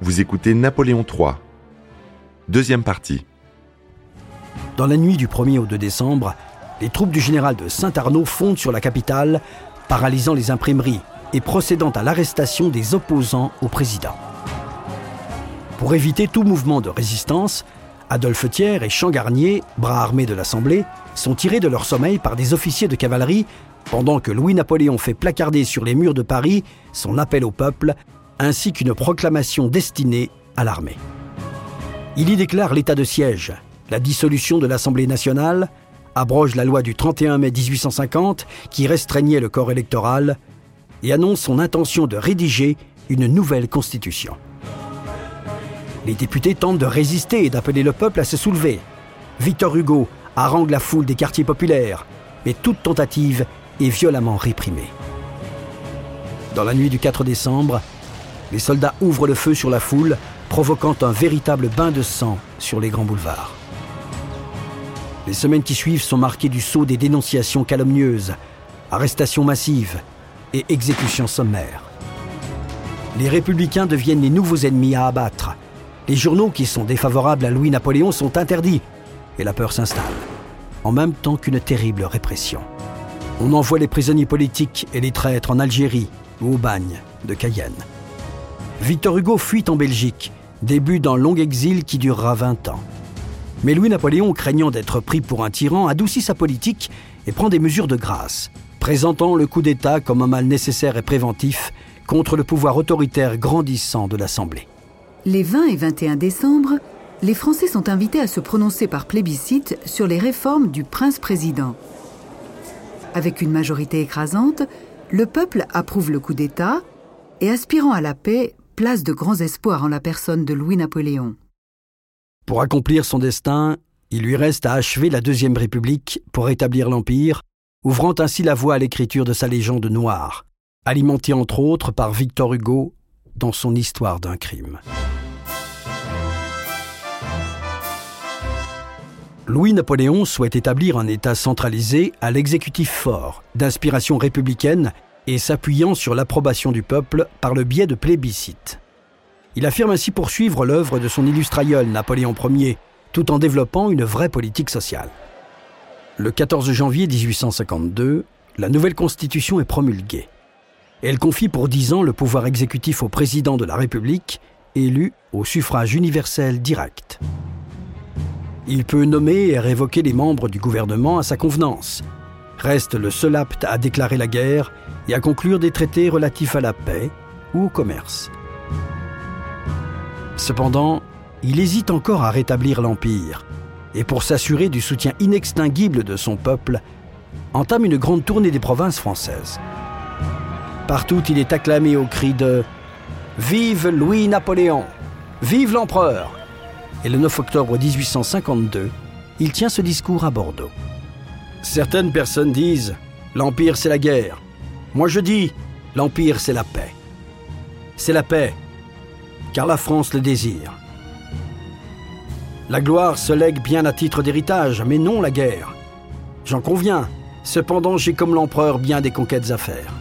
Vous écoutez Napoléon III. Deuxième partie. Dans la nuit du 1er au 2 décembre, les troupes du général de Saint-Arnaud fondent sur la capitale, paralysant les imprimeries et procédant à l'arrestation des opposants au président. Pour éviter tout mouvement de résistance, Adolphe Thiers et Champ Garnier, bras armés de l'Assemblée, sont tirés de leur sommeil par des officiers de cavalerie pendant que Louis-Napoléon fait placarder sur les murs de Paris son appel au peuple ainsi qu'une proclamation destinée à l'armée. Il y déclare l'état de siège, la dissolution de l'Assemblée nationale, abroge la loi du 31 mai 1850 qui restreignait le corps électoral et annonce son intention de rédiger une nouvelle constitution. Les députés tentent de résister et d'appeler le peuple à se soulever. Victor Hugo harangue la foule des quartiers populaires, mais toute tentative est violemment réprimée. Dans la nuit du 4 décembre, les soldats ouvrent le feu sur la foule, provoquant un véritable bain de sang sur les grands boulevards. Les semaines qui suivent sont marquées du saut des dénonciations calomnieuses, arrestations massives et exécutions sommaires. Les républicains deviennent les nouveaux ennemis à abattre. Les journaux qui sont défavorables à Louis-Napoléon sont interdits et la peur s'installe, en même temps qu'une terrible répression. On envoie les prisonniers politiques et les traîtres en Algérie ou au bagne de Cayenne. Victor Hugo fuit en Belgique, début d'un long exil qui durera 20 ans. Mais Louis-Napoléon, craignant d'être pris pour un tyran, adoucit sa politique et prend des mesures de grâce, présentant le coup d'État comme un mal nécessaire et préventif contre le pouvoir autoritaire grandissant de l'Assemblée. Les 20 et 21 décembre, les Français sont invités à se prononcer par plébiscite sur les réformes du prince-président. Avec une majorité écrasante, le peuple approuve le coup d'État et, aspirant à la paix, place de grands espoirs en la personne de Louis-Napoléon. Pour accomplir son destin, il lui reste à achever la Deuxième République pour rétablir l'Empire, ouvrant ainsi la voie à l'écriture de sa légende noire, alimentée entre autres par Victor Hugo dans son Histoire d'un crime. Louis-Napoléon souhaite établir un État centralisé à l'exécutif fort, d'inspiration républicaine et s'appuyant sur l'approbation du peuple par le biais de plébiscites. Il affirme ainsi poursuivre l'œuvre de son illustre aïeul Napoléon Ier, tout en développant une vraie politique sociale. Le 14 janvier 1852, la nouvelle constitution est promulguée. Elle confie pour dix ans le pouvoir exécutif au président de la République, élu au suffrage universel direct. Il peut nommer et révoquer les membres du gouvernement à sa convenance. Reste le seul apte à déclarer la guerre et à conclure des traités relatifs à la paix ou au commerce. Cependant, il hésite encore à rétablir l'Empire, et pour s'assurer du soutien inextinguible de son peuple, entame une grande tournée des provinces françaises. Partout, il est acclamé au cri de Vive Louis-Napoléon Vive l'empereur Et le 9 octobre 1852, il tient ce discours à Bordeaux. Certaines personnes disent L'Empire, c'est la guerre. Moi je dis, l'Empire c'est la paix. C'est la paix, car la France le désire. La gloire se lègue bien à titre d'héritage, mais non la guerre. J'en conviens, cependant j'ai comme l'empereur bien des conquêtes à faire.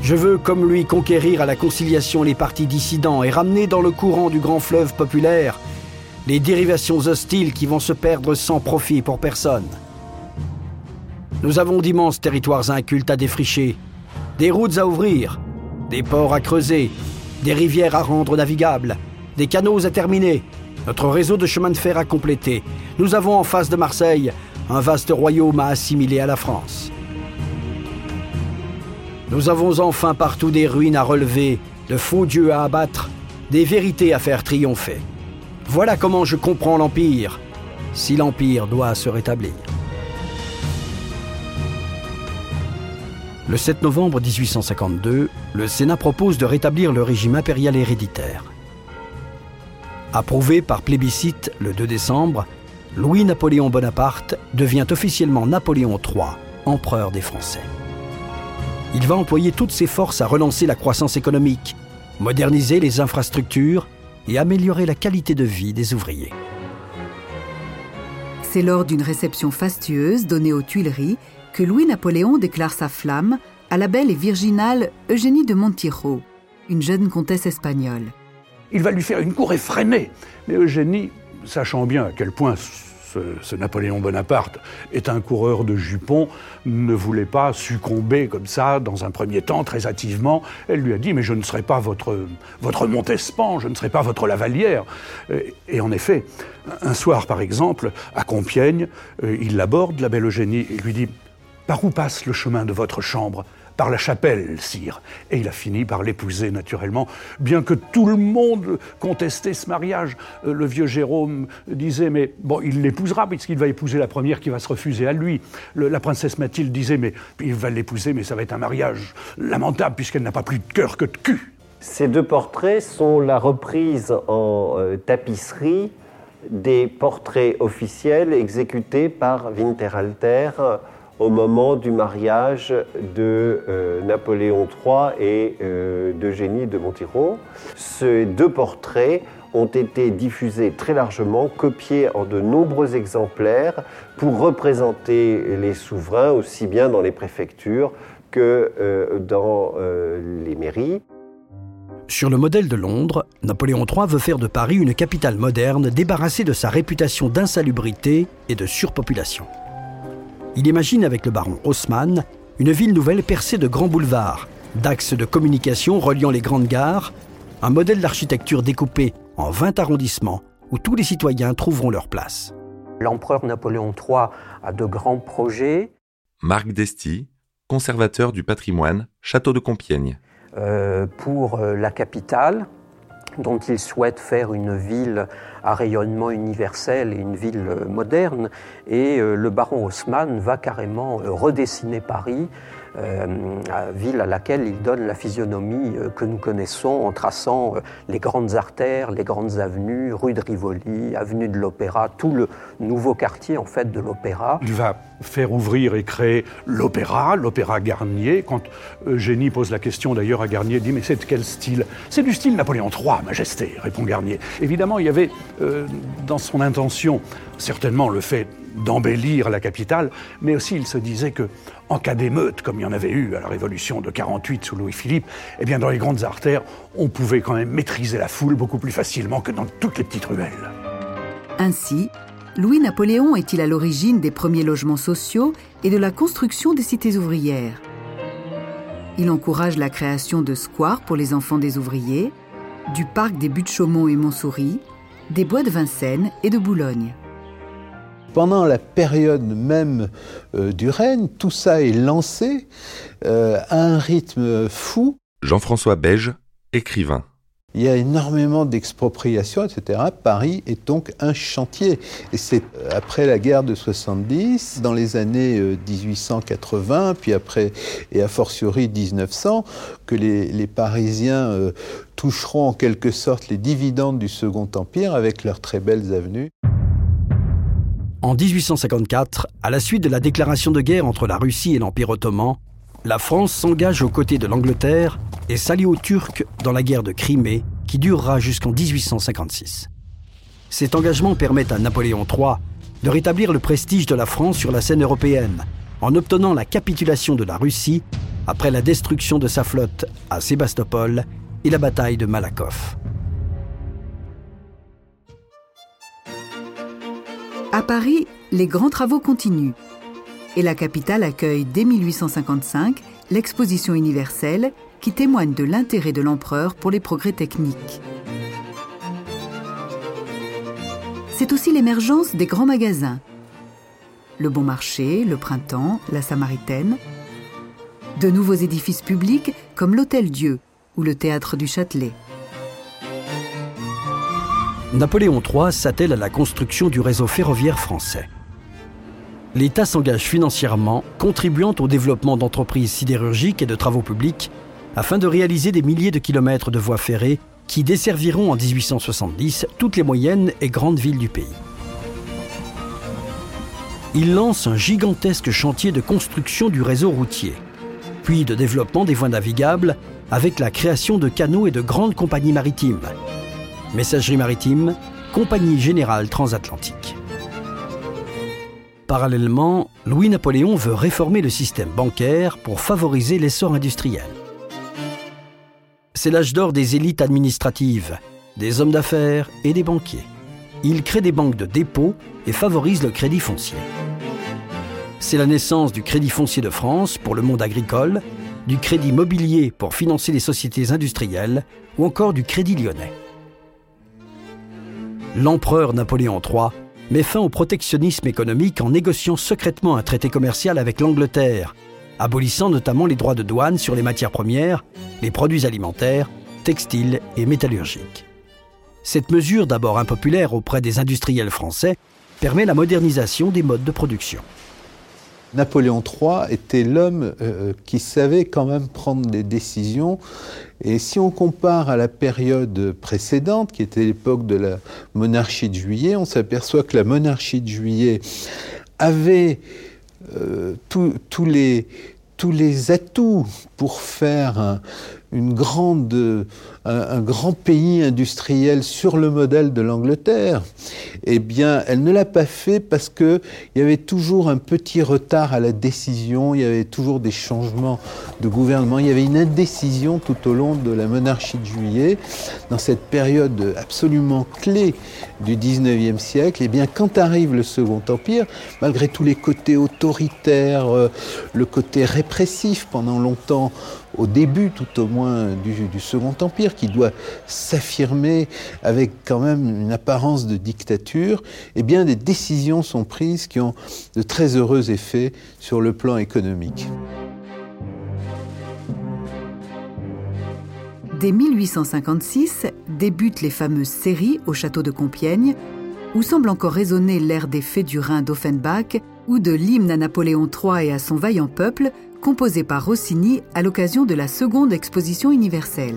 Je veux, comme lui, conquérir à la conciliation les partis dissidents et ramener dans le courant du grand fleuve populaire les dérivations hostiles qui vont se perdre sans profit pour personne. Nous avons d'immenses territoires incultes à défricher, des routes à ouvrir, des ports à creuser, des rivières à rendre navigables, des canaux à terminer, notre réseau de chemin de fer à compléter. Nous avons en face de Marseille un vaste royaume à assimiler à la France. Nous avons enfin partout des ruines à relever, de faux dieux à abattre, des vérités à faire triompher. Voilà comment je comprends l'Empire, si l'Empire doit se rétablir. Le 7 novembre 1852, le Sénat propose de rétablir le régime impérial héréditaire. Approuvé par plébiscite le 2 décembre, Louis-Napoléon Bonaparte devient officiellement Napoléon III, empereur des Français. Il va employer toutes ses forces à relancer la croissance économique, moderniser les infrastructures et améliorer la qualité de vie des ouvriers. C'est lors d'une réception fastueuse donnée aux Tuileries Louis-Napoléon déclare sa flamme à la belle et virginale Eugénie de Montijo. une jeune comtesse espagnole. Il va lui faire une cour effrénée. Mais Eugénie, sachant bien à quel point ce, Napoléon Bonaparte est un coureur de jupons, ne voulait pas succomber comme ça dans un premier temps, très hâtivement. Elle lui a dit, mais je ne serai pas votre, votre Montespan, je ne serai pas votre Lavalière. Et en effet, un soir par exemple, à Compiègne, euh, il l'aborde, la belle Eugénie, et lui dit, par où passe le chemin de votre chambre? Par la chapelle, sire. Et il a fini par l'épouser, naturellement, bien que tout le monde contestait ce mariage. Euh, le vieux Jérôme disait, mais bon, il l'épousera, puisqu'il va épouser la première qui va se refuser à lui. la princesse Mathilde disait, mais il va l'épouser, mais ça va être un mariage lamentable, puisqu'elle n'a pas plus de cœur que de cul. Ces deux portraits sont la reprise en euh, tapisserie des portraits officiels exécutés par Winterhalter au moment du mariage de euh, Napoléon III et euh, d'Eugénie de Montiro. Ces deux portraits ont été diffusés très largement, copiés en de nombreux exemplaires pour représenter les souverains aussi bien dans les préfectures que euh, dans les mairies. Sur le modèle de Londres, Napoléon III veut faire de Paris une capitale moderne débarrassée de sa réputation d'insalubrité et de surpopulation. Il imagine avec le baron Haussmann une ville nouvelle percée de grands boulevards, d'axes de communication reliant les grandes gares, un modèle d'architecture découpé en 20 arrondissements où tous les citoyens trouveront leur place. L'empereur Napoléon III a de grands projets. Marc Desti, conservateur du patrimoine, château de Compiègne. Euh, pour euh, la capitale, dont il souhaite faire une ville à rayonnement universel et une ville moderne. Et euh, le baron Haussmann va carrément euh, redessiner Paris euh, ville à laquelle il donne la physionomie euh, que nous connaissons en traçant euh, les grandes artères, les grandes avenues, rue de Rivoli, avenue de l'Opéra, tout le nouveau quartier en fait de l'Opéra. Il va faire ouvrir et créer l'Opéra, l'Opéra Garnier. Quand Eugénie pose la question d'ailleurs à Garnier, dit mais c'est de quel style? C'est du style Napoléon III, Majesté, répond Garnier. Évidemment, il y avait dans son intention certainement le fait d'embellir la capitale, mais aussi il se disait que en cas d'émeute, comme il y en avait eu à la Révolution de 48 sous Louis-Philippe, eh bien dans les grandes artères, on pouvait quand même maîtriser la foule beaucoup plus facilement que dans toutes les petites ruelles. Ainsi, Louis-Napoléon est-il à l'origine des premiers logements sociaux et de la construction des cités ouvrières? Il encourage la création de squares pour les enfants des ouvriers, du parc des Buttes-Chaumont et Montsouris, des bois de Vincennes et de Boulogne. Pendant la période même euh, du règne, tout ça est lancé euh, à un rythme fou. Jean-François Beige, écrivain. Il y a énormément d'expropriations, etc. Paris est donc un chantier. Et c'est euh, après la guerre de 70, dans les années 1880, puis après, et a fortiori 1900, que les, les Parisiens toucheront en quelque sorte les dividendes du Second Empire avec leurs très belles avenues. En 1854, à la suite de la déclaration de guerre entre la Russie et l'Empire ottoman, la France s'engage aux côtés de l'Angleterre et s'allie aux Turcs dans la guerre de Crimée qui durera jusqu'en 1856. Cet engagement permet à Napoléon III de rétablir le prestige de la France sur la scène européenne en obtenant la capitulation de la Russie après la destruction de sa flotte à Sébastopol et la bataille de Malakoff. À Paris, les grands travaux continuent et la capitale accueille dès 1855 l'exposition universelle qui témoigne de l'intérêt de l'empereur pour les progrès techniques. C'est aussi l'émergence des grands magasins. Le Bon Marché, le Printemps, la Samaritaine. De nouveaux édifices publics comme l'Hôtel Dieu ou le Théâtre du Châtelet. Napoléon III s'attelle à la construction du réseau ferroviaire français. L'État s'engage financièrement, contribuant au développement d'entreprises sidérurgiques et de travaux publics, afin de réaliser des milliers de kilomètres de voies ferrées qui desserviront en 1870 toutes les moyennes et grandes villes du pays. Il lance un gigantesque chantier de construction du réseau routier, puis de développement des voies navigables avec la création de canaux et de grandes compagnies maritimes, Messagerie maritime, Compagnie Générale Transatlantique. Parallèlement, Louis-Napoléon veut réformer le système bancaire pour favoriser l'essor industriel. c'est l'âge d'or des élites administratives, des hommes d'affaires et des banquiers. Il crée des banques de dépôt et favorise le crédit foncier. C'est la naissance du Crédit foncier de France pour le monde agricole, du crédit mobilier pour financer les sociétés industrielles ou encore du Crédit lyonnais. L'empereur Napoléon III met fin au protectionnisme économique en négociant secrètement un traité commercial avec l'Angleterre, abolissant notamment les droits de douane sur les matières premières, les produits alimentaires, textiles et métallurgiques. Cette mesure, d'abord impopulaire auprès des industriels français, permet la modernisation des modes de production. Napoléon III était l'homme euh, qui savait quand même prendre des décisions. Et si on compare à la période précédente, qui était l'époque de la monarchie de juillet, on s'aperçoit que la monarchie de juillet avait euh, tous les, tous les atouts pour faire une grande un, grand pays industriel sur le modèle de l'Angleterre, eh bien, elle ne l'a pas fait parce qu'il y avait toujours un petit retard à la décision, il y avait toujours des changements de gouvernement, il y avait une indécision tout au long de la monarchie de juillet. Dans cette période absolument clé du 19e siècle, eh bien, quand arrive le Second Empire, malgré tous les côtés autoritaires, euh, le côté répressif pendant longtemps, au début tout au moins du, Second Empire, qui doit s'affirmer avec quand même une apparence de dictature, eh des décisions sont prises qui ont de très heureux effets sur le plan économique. Dès 1856 débutent les fameuses séries au château de Compiègne, où semble encore résonner l'air des fées du Rhin d'Offenbach ou de l'hymne à Napoléon III et à son vaillant peuple, composé par Rossini à l'occasion de la seconde exposition universelle.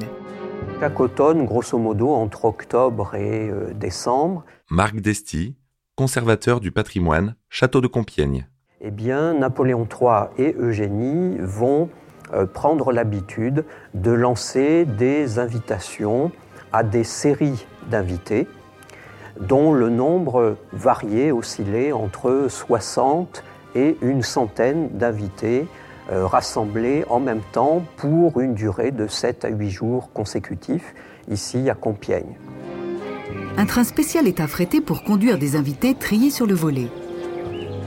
Chaque automne, grosso modo, entre octobre et euh, décembre. Marc Desti, conservateur du patrimoine, Château de Compiègne. Eh bien, Napoléon III et Eugénie vont euh, prendre l'habitude de lancer des invitations à des séries d'invités dont le nombre variait, oscillait entre 60 et une centaine d'invités rassemblés en même temps pour une durée de 7 à 8 jours consécutifs, ici à Compiègne. Un train spécial est affrété pour conduire des invités triés sur le volet.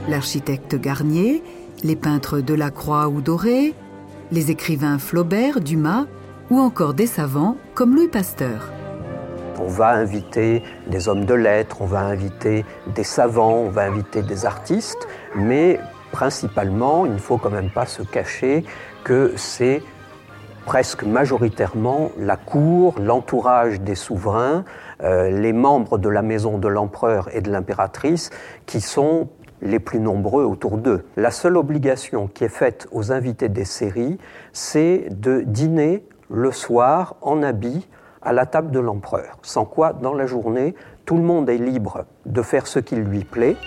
L'architecte Garnier, les peintres Delacroix ou Doré, les écrivains Flaubert, Dumas ou encore des savants comme Louis Pasteur. On va inviter des hommes de lettres, on va inviter des savants, on va inviter des artistes, mais principalement, il ne faut quand même pas se cacher que c'est presque majoritairement la cour, l'entourage des souverains, euh, les membres de la maison de l'empereur et de l'impératrice qui sont les plus nombreux autour d'eux. La seule obligation qui est faite aux invités des séries, c'est de dîner le soir en habit à la table de l'empereur, sans quoi, dans la journée, tout le monde est libre de faire ce qu'il lui plaît.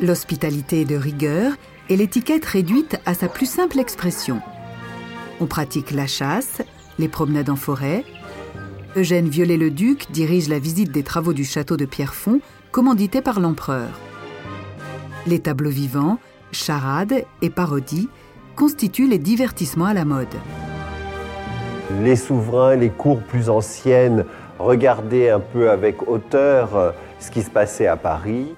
L'hospitalité est de rigueur et l'étiquette réduite à sa plus simple expression. On pratique la chasse, les promenades en forêt. Eugène Viollet-le-Duc dirige la visite des travaux du château de Pierrefonds, commandité par l'empereur. Les tableaux vivants, charades et parodies constituent les divertissements à la mode. Les souverains, les cours plus anciennes regardaient un peu avec hauteur euh, ce qui se passait à Paris.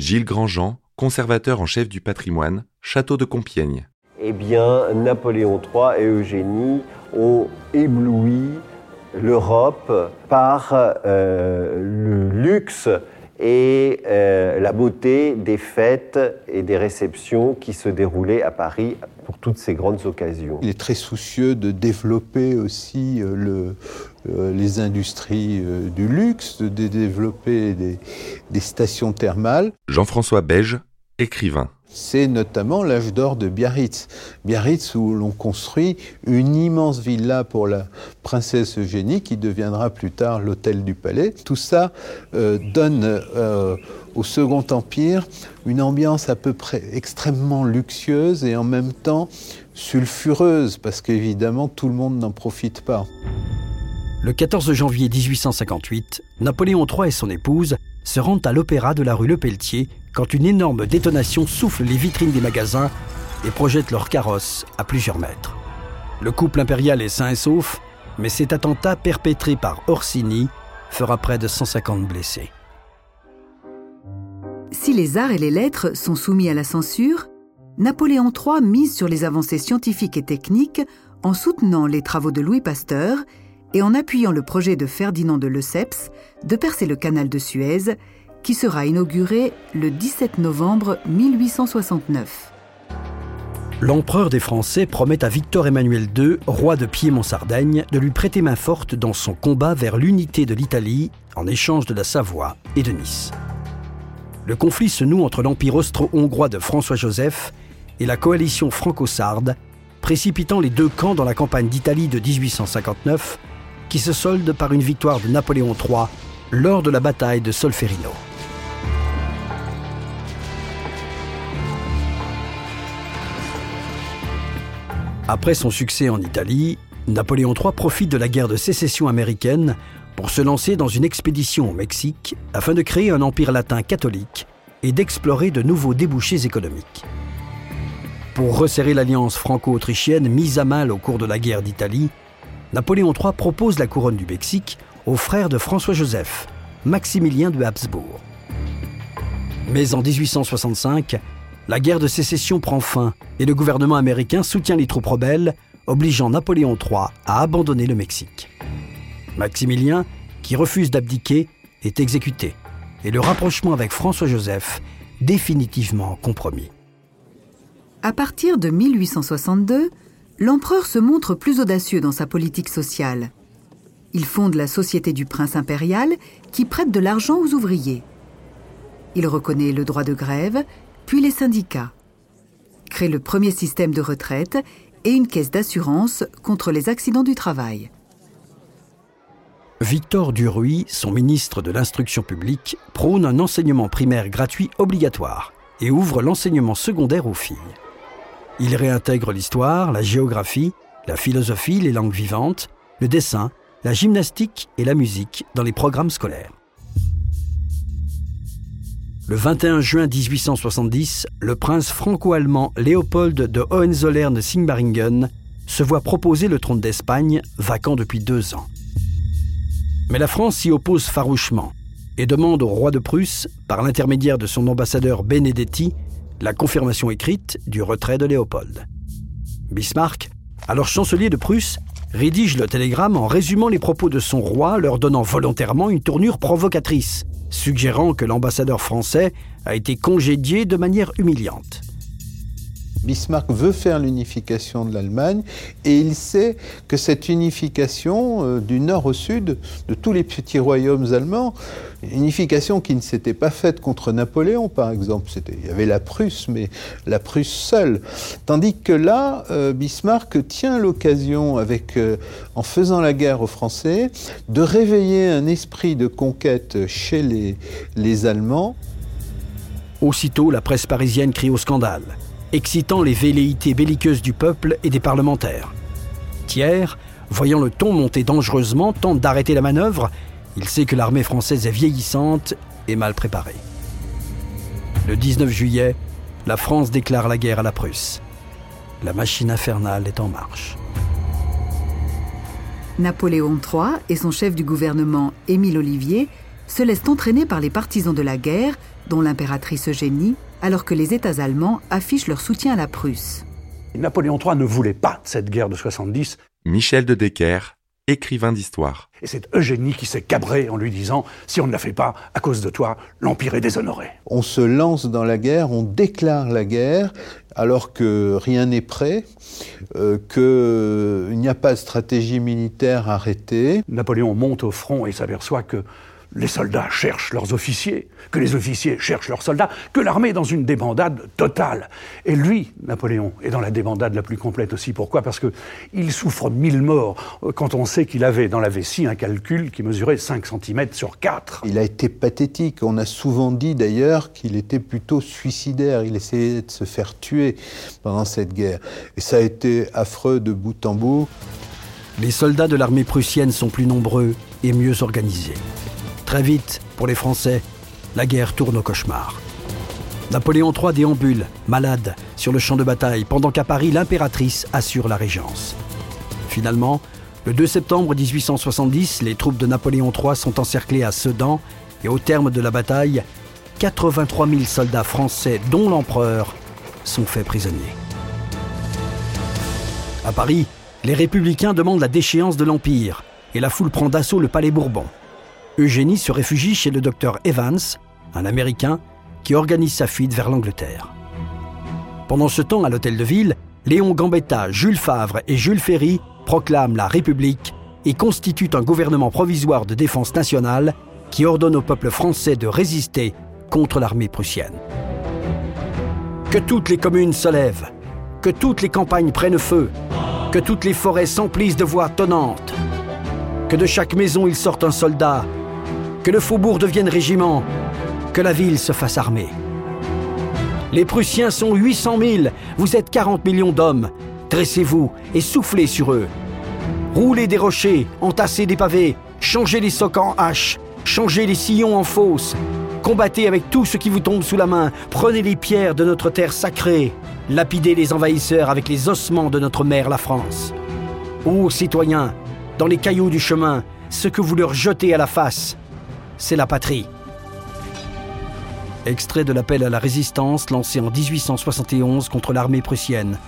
Gilles Grandjean, conservateur en chef du patrimoine, château de Compiègne. Eh bien, Napoléon III et Eugénie ont ébloui l'Europe par euh, le luxe et euh, la beauté des fêtes et des réceptions qui se déroulaient à Paris pour toutes ces grandes occasions. Il est très soucieux de développer aussi euh, le, les industries du luxe, de développer des, des stations thermales. Jean-François Beige, écrivain. C'est notamment l'âge d'or de Biarritz. Biarritz où l'on construit une immense villa pour la princesse Eugénie qui deviendra plus tard l'hôtel du palais. Tout ça euh, donne euh, au Second Empire une ambiance à peu près extrêmement luxueuse et en même temps sulfureuse parce qu'évidemment tout le monde n'en profite pas. Le 14 janvier 1858, Napoléon III et son épouse se rendent à l'opéra de la rue Le Pelletier quand une énorme détonation souffle les vitrines des magasins et projette leur carrosse à plusieurs mètres. Le couple impérial est sain et sauf, Mais cet attentat perpétré par Orsini fera près de 150 blessés. Si les arts et les lettres sont soumis à la censure, Napoléon III mise sur les avancées scientifiques et techniques en soutenant les travaux de Louis Pasteur et en appuyant le projet de Ferdinand de Lesseps de percer le canal de Suez, qui sera inauguré le 17 novembre 1869. L'empereur des Français promet à Victor Emmanuel II, roi de Piémont-Sardaigne, de lui prêter main forte dans son combat vers l'unité de l'Italie en échange de la Savoie et de Nice. Le conflit se noue entre l'empire austro-hongrois de François-Joseph et la coalition franco-sarde, précipitant les deux camps dans la campagne d'Italie de 1859 qui se solde par une victoire de Napoléon III lors de la bataille de Solferino. Après son succès en Italie, Napoléon III profite de la guerre de sécession américaine pour se lancer dans une expédition au Mexique afin de créer un empire latin catholique et d'explorer de nouveaux débouchés économiques. Pour resserrer l'alliance franco-autrichienne mise à mal au cours de la guerre d'Italie, Napoléon III propose la couronne du Mexique au frère de François-Joseph, Maximilien de Habsbourg. Mais en 1865, la guerre de sécession prend fin et le gouvernement américain soutient les troupes rebelles, obligeant Napoléon III à abandonner le Mexique. Maximilien, qui refuse d'abdiquer, est exécuté et le rapprochement avec François-Joseph définitivement compromis. À partir de 1862, l'empereur se montre plus audacieux dans sa politique sociale. Il fonde la Société du Prince impérial qui prête de l'argent aux ouvriers. Il reconnaît le droit de grève, puis les syndicats. Crée le premier système de retraite et une caisse d'assurance contre les accidents du travail. Victor Duruy, son ministre de l'Instruction publique, prône un enseignement primaire gratuit obligatoire et ouvre l'enseignement secondaire aux filles. Il réintègre l'histoire, la géographie, la philosophie, les langues vivantes, le dessin, la gymnastique et la musique dans les programmes scolaires. Le 21 juin 1870, le prince franco-allemand Léopold de Hohenzollern-Sigmaringen se voit proposer le trône d'Espagne, vacant depuis deux ans. Mais la France s'y oppose farouchement et demande au roi de Prusse, par l'intermédiaire de son ambassadeur Benedetti, la confirmation écrite du retrait de Léopold. Bismarck, alors chancelier de Prusse, rédige le télégramme en résumant les propos de son roi, leur donnant volontairement une tournure provocatrice, suggérant que l'ambassadeur français a été congédié de manière humiliante. Bismarck veut faire l'unification de l'Allemagne et il sait que cette unification euh, du nord au sud de tous les petits royaumes allemands, une unification qui ne s'était pas faite contre Napoléon par exemple, il y avait la Prusse, mais la Prusse seule. Tandis que là, euh, Bismarck tient l'occasion, euh, en faisant la guerre aux Français, de réveiller un esprit de conquête chez les Allemands. Aussitôt, la presse parisienne crie au scandale excitant les velléités belliqueuses du peuple et des parlementaires. Thiers, voyant le ton monter dangereusement, tente d'arrêter la manœuvre. Il sait que l'armée française est vieillissante et mal préparée. Le 19 juillet, la France déclare la guerre à la Prusse. La machine infernale est en marche. Napoléon III et son chef du gouvernement, Émile Olivier, se laissent entraîner par les partisans de la guerre, dont l'impératrice Eugénie, alors que les États allemands affichent leur soutien à la Prusse. Napoléon III ne voulait pas de cette guerre de 70. Michel de Decker, écrivain d'histoire. Et c'est Eugénie qui s'est cabré en lui disant Si on ne la fait pas, à cause de toi, l'Empire est déshonoré. On se lance dans la guerre, on déclare la guerre, alors que rien n'est prêt, euh, qu'il n'y a pas de stratégie militaire arrêtée. Napoléon monte au front et s'aperçoit que les soldats cherchent leurs officiers, que les officiers cherchent leurs soldats, que l'armée est dans une débandade totale. Et lui, Napoléon, est dans la débandade la plus complète aussi. Pourquoi? Parce qu'il souffre mille morts quand on sait qu'il avait dans la vessie un calcul qui mesurait 5 cm sur 4. Il a été pathétique. On a souvent dit d'ailleurs qu'il était plutôt suicidaire. Il essayait de se faire tuer pendant cette guerre. Et ça a été affreux de bout en bout. Les soldats de l'armée prussienne sont plus nombreux et mieux organisés. Très vite, pour les Français, la guerre tourne au cauchemar. Napoléon III déambule, malade, sur le champ de bataille, pendant qu'à Paris, l'impératrice assure la régence. Finalement, Le 2 septembre 1870, les troupes de Napoléon III sont encerclées à Sedan et au terme de la bataille, 83 000 soldats français, dont l'empereur, sont faits prisonniers. À Paris, les républicains demandent la déchéance de l'Empire et la foule prend d'assaut le palais Bourbon. Eugénie se réfugie chez le docteur Evans, un Américain, qui organise sa fuite vers l'Angleterre. Pendant ce temps, à l'hôtel de ville, Léon Gambetta, Jules Favre et Jules Ferry proclament la République et constituent un gouvernement provisoire de défense nationale qui ordonne au peuple français de résister contre l'armée prussienne. Que toutes les communes se lèvent, que toutes les campagnes prennent feu, que toutes les forêts s'emplissent de voix tonnantes, que de chaque maison il sorte un soldat, que le faubourg devienne régiment, que la ville se fasse armée. Les Prussiens sont 800 000, vous êtes 40 millions d'hommes. Dressez-vous et soufflez sur eux. Roulez des rochers, entassez des pavés, changez les socs en haches, changez les sillons en fosses. Combattez avec tout ce qui vous tombe sous la main, prenez les pierres de notre terre sacrée, lapidez les envahisseurs avec les ossements de notre mère la France. Ô citoyens, dans les cailloux du chemin, ce que vous leur jetez à la face, c'est la patrie. Extrait de l'appel à la résistance lancé en 1871 contre l'armée prussienne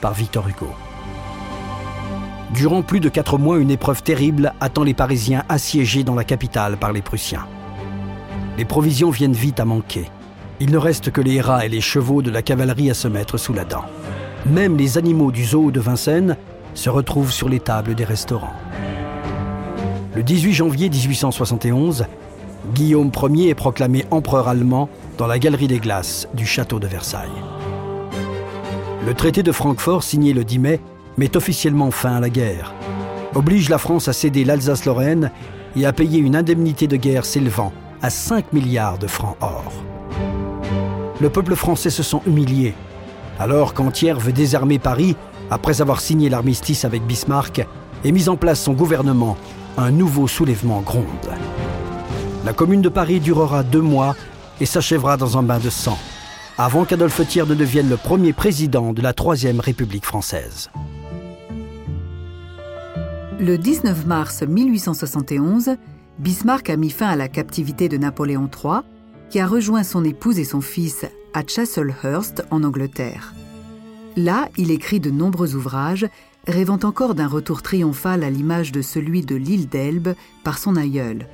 par Victor Hugo. Durant plus de quatre mois, une épreuve terrible attend les Parisiens assiégés dans la capitale par les Prussiens. Les provisions viennent vite à manquer. Il ne reste que les rats et les chevaux de la cavalerie à se mettre sous la dent. Même les animaux du zoo de Vincennes se retrouvent sur les tables des restaurants. Le 18 janvier 1871, Guillaume Ier est proclamé empereur allemand dans la galerie des glaces du château de Versailles. Le traité de Francfort, signé le 10 mai, met officiellement fin à la guerre, oblige la France à céder l'Alsace-Lorraine et à payer une indemnité de guerre s'élevant à 5 milliards de francs or. Le peuple français se sent humilié, alors qu'Antière veut désarmer Paris après avoir signé l'armistice avec Bismarck et mis en place son gouvernement, un nouveau soulèvement gronde. La commune de Paris durera deux mois et s'achèvera dans un bain de sang, avant qu'Adolphe Thiers ne devienne le premier président de la Troisième République française. Le 19 mars 1871, Bismarck a mis fin à la captivité de Napoléon III, qui a rejoint son épouse et son fils à Chislehurst en Angleterre. Là, il écrit de nombreux ouvrages, rêvant encore d'un retour triomphal à l'image de celui de l'île d'Elbe par son aïeul.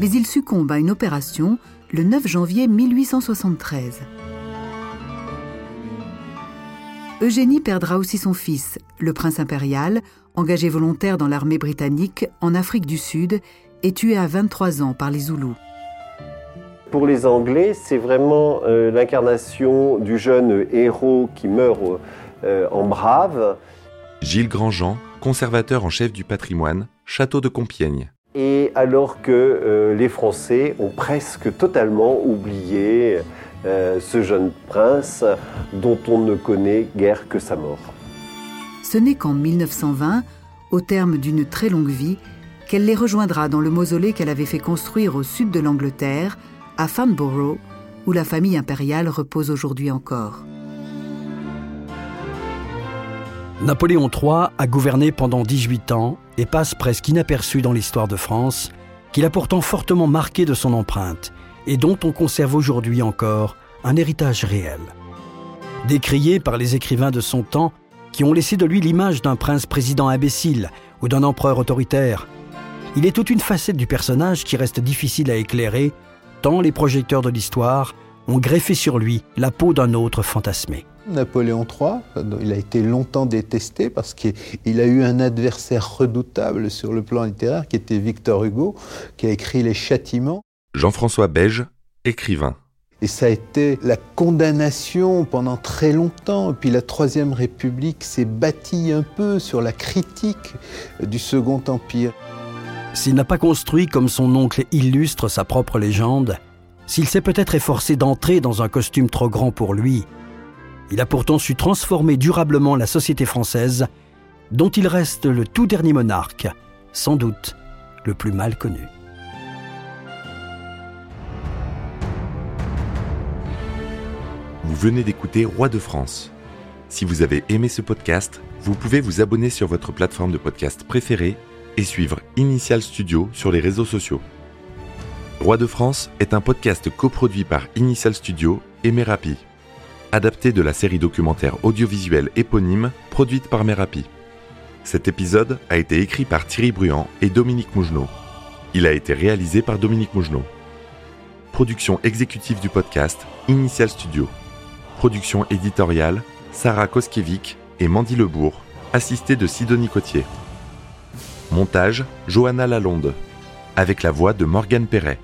Mais il succombe à une opération le 9 janvier 1873. Eugénie perdra aussi son fils, le prince impérial, engagé volontaire dans l'armée britannique en Afrique du Sud et tué à 23 ans par les Zoulous. Pour les Anglais, c'est vraiment euh, l'incarnation du jeune héros qui meurt euh, en brave. Gilles Grandjean, conservateur en chef du patrimoine, château de Compiègne. Et alors que euh, les Français ont presque totalement oublié ce jeune prince dont on ne connaît guère que sa mort. Ce n'est qu'en 1920, au terme d'une très longue vie, qu'elle les rejoindra dans le mausolée qu'elle avait fait construire au sud de l'Angleterre, à Farnborough, où la famille impériale repose aujourd'hui encore. Napoléon III a gouverné pendant 18 ans et passe presque inaperçu dans l'histoire de France, qu'il a pourtant fortement marqué de son empreinte et dont on conserve aujourd'hui encore un héritage réel. Décrié par les écrivains de son temps qui ont laissé de lui l'image d'un prince président imbécile ou d'un empereur autoritaire, il est toute une facette du personnage qui reste difficile à éclairer tant les projecteurs de l'histoire ont greffé sur lui la peau d'un autre fantasmé. Napoléon III, il a été longtemps détesté parce qu'il a eu un adversaire redoutable sur le plan littéraire qui était Victor Hugo, qui a écrit Les Châtiments. Jean-François Beige, écrivain. Et ça a été la condamnation pendant très longtemps. Et puis la Troisième République s'est bâtie un peu sur la critique du Second Empire. S'il n'a pas construit comme son oncle illustre sa propre légende, s'il s'est peut-être efforcé d'entrer dans un costume trop grand pour lui, il a pourtant su transformer durablement la société française, dont il reste le tout dernier monarque, sans doute le plus mal connu. Vous venez d'écouter Roi de France. Si vous avez aimé ce podcast, Vous pouvez vous abonner sur votre plateforme de podcast préférée et suivre Initial Studio sur les réseaux sociaux. Roi de France est un podcast coproduit par Initial Studio et Merapi, adapté de la série documentaire audiovisuelle éponyme produite par Merapi. Cet épisode a été écrit par Thierry Bruand et Dominique Mougenot. Il a été réalisé par Dominique Mougenot. Production exécutive du podcast Initial Studio. Production éditoriale Sarah Koskiewicz et Mandy Lebourg, assistée de Sidonie Cotier. Montage Johanna Lalonde, avec la voix de Morgane Perret.